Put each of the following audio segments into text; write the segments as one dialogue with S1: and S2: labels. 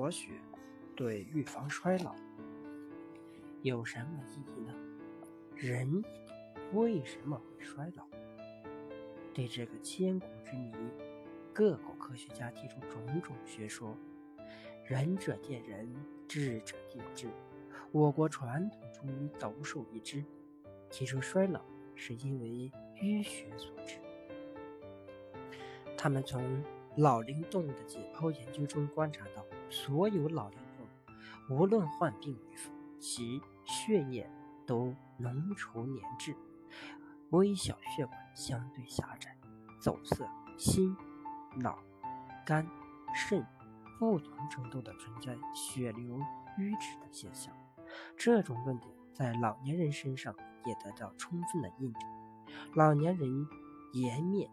S1: 活血对预防衰老有什么意义呢？人为什么会衰老？对这个千古之谜，各国科学家提出种种学说。仁者见仁，智者见智。我国传统中医独树一帜，提出衰老是因为淤血所致。他们从老龄动物的解剖研究中观察到，所有老龄动物无论患病与否，其血液都浓稠粘滞，微小血管相对狭窄，走色，心、脑、肝、肾不同程度的存在血流瘀滞的现象。这种论点在老年人身上也得到充分的印证。老年人颜面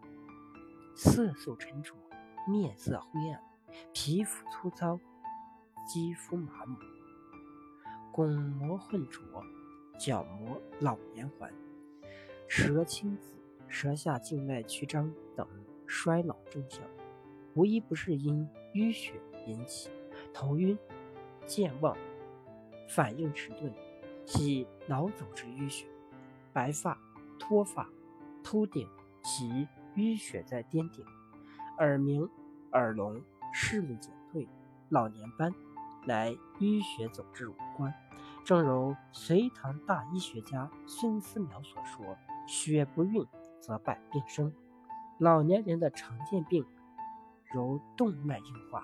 S1: 色素沉着，面色灰暗，皮肤粗糙，肌肤麻木，巩膜混浊，角膜老年环，舌青紫，舌下静脉曲张等衰老征象，无一不是因淤血引起。头晕、健忘。反应迟钝，系脑组织淤血；白发、脱发、秃顶，其淤血在颠顶；耳鸣、耳聋、视力减退、老年斑，乃淤血走滞无关。正如隋唐大医学家孙思邈所说：“血不运则百病生。”老年人的常见病如动脉硬化、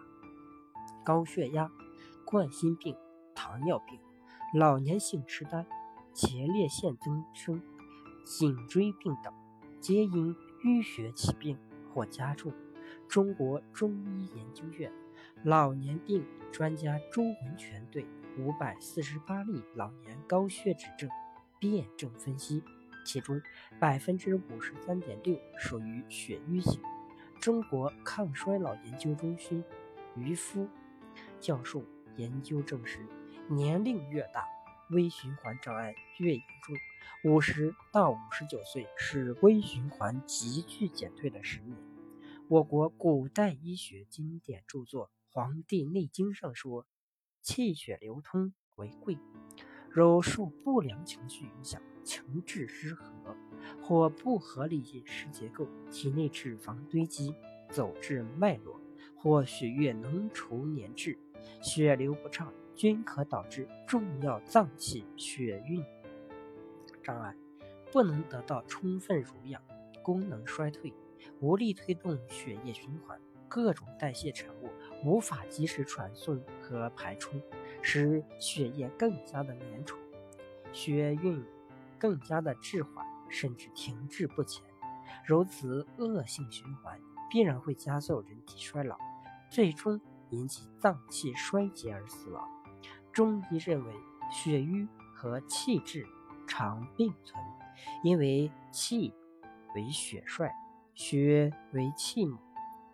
S1: 高血压、冠心病。糖尿病、老年性痴呆、前列腺增生、颈椎病等，皆因淤血起病或加重。中国中医研究院老年病专家周文全对五百四十八例老年高血脂症辨证分析，其中百分之五十三点六属于血瘀型。中国抗衰老研究中心于夫教授研究证实。年龄越大，微循环障碍越严重。五十到五十九岁是微循环急剧减退的十年。我国古代医学经典著作《黄帝内经》上说：“气血流通为贵。”若受不良情绪影响，情志失和，或不合理饮食结构，体内脂肪堆积，走至脉络，或血液浓稠粘滞，血流不畅。均可导致重要脏器血运障碍，不能得到充分濡养，功能衰退，无力推动血液循环，各种代谢产物无法及时传送和排出，使血液更加的粘稠，血运更加的滞缓，甚至停滞不前。如此恶性循环，必然会加速人体衰老，最终引起脏器衰竭而死亡。中医认为，血瘀和气滞常并存，因为气为血帅，血为气母，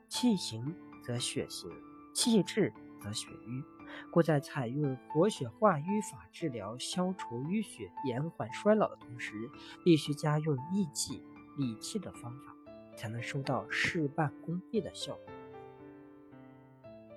S1: 气行则血行，气滞则血瘀，故在采用活血化瘀法治疗、消除淤血、延缓衰老的同时，必须加用益气、理气的方法，才能收到事半功倍的效果。